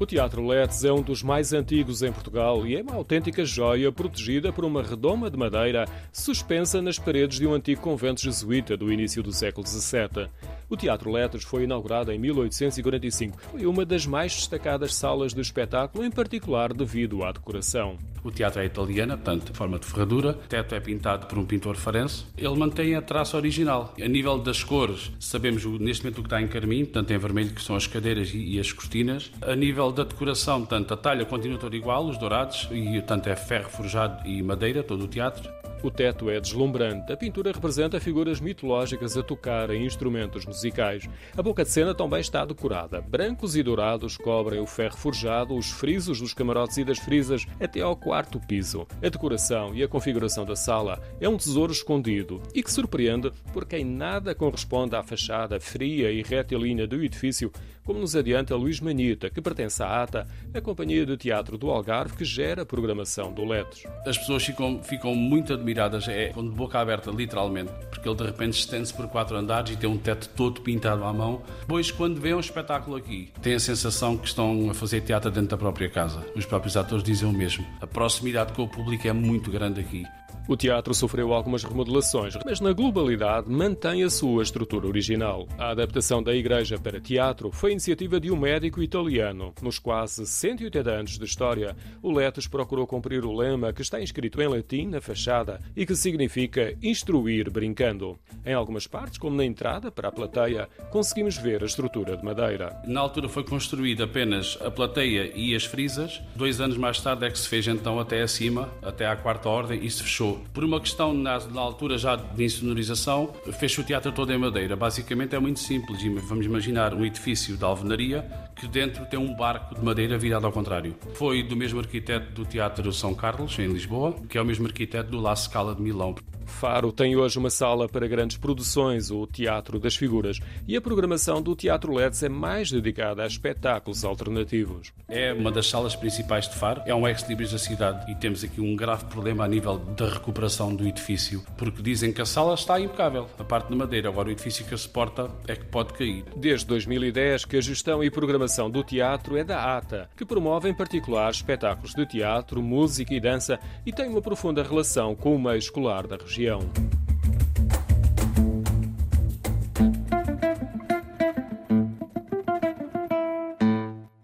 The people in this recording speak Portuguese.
O Teatro Letes é um dos mais antigos em Portugal e é uma autêntica joia protegida por uma redoma de madeira suspensa nas paredes de um antigo convento jesuíta do início do século XVII. O Teatro Letes foi inaugurado em 1845. Foi uma das mais destacadas salas de espetáculo, em particular devido à decoração. O teatro é italiano, portanto, forma de ferradura. O teto é pintado por um pintor farense. Ele mantém a traça original. A nível das cores, sabemos neste momento o que está em carmim, portanto, em vermelho, que são as cadeiras e as cortinas. A nível da decoração, portanto, a talha continua toda igual, os dourados, e tanto é ferro forjado e madeira, todo o teatro. O teto é deslumbrante. A pintura representa figuras mitológicas a tocar em instrumentos musicais. A boca de cena também está decorada. Brancos e dourados cobrem o ferro forjado, os frisos dos camarotes e das frisas até ao quarto piso. A decoração e a configuração da sala é um tesouro escondido e que surpreende porque em nada corresponde à fachada fria e retilínea do edifício, como nos adianta Luís Manita, que pertence à ATA, a companhia de teatro do Algarve que gera a programação do Letos. As pessoas ficam, ficam muito admiradas, é de boca aberta, literalmente, porque ele de repente estende-se por quatro andares e tem um teto todo pintado à mão. Depois, quando vê um espetáculo aqui, tem a sensação que estão a fazer teatro dentro da própria casa. Os próprios atores dizem o mesmo. A proximidade com o público é muito grande aqui. O teatro sofreu algumas remodelações, mas na globalidade mantém a sua estrutura original. A adaptação da igreja para teatro foi iniciativa de um médico italiano. Nos quase 180 anos de história, o Letos procurou cumprir o lema que está inscrito em latim na fachada e que significa instruir brincando. Em algumas partes, como na entrada para a plateia, conseguimos ver a estrutura de madeira. Na altura foi construída apenas a plateia e as frisas. Dois anos mais tarde é que se fez então até acima, até à quarta ordem, e se fechou por uma questão, na, na altura já de insonorização, fez o teatro todo em madeira. Basicamente é muito simples. Vamos imaginar um edifício de alvenaria que dentro tem um barco de madeira virado ao contrário. Foi do mesmo arquiteto do Teatro São Carlos, em Lisboa, que é o mesmo arquiteto do La Scala de Milão. Faro tem hoje uma sala para grandes produções, o Teatro das Figuras, e a programação do Teatro LEDs é mais dedicada a espetáculos alternativos. É uma das salas principais de Faro, é um ex-libris da cidade e temos aqui um grave problema a nível da recuperação do edifício, porque dizem que a sala está impecável, a parte de madeira, agora o edifício que a suporta é que pode cair. Desde 2010 que a gestão e programação do teatro é da ATA, que promove em particular espetáculos de teatro, música e dança e tem uma profunda relação com o meio escolar da região região.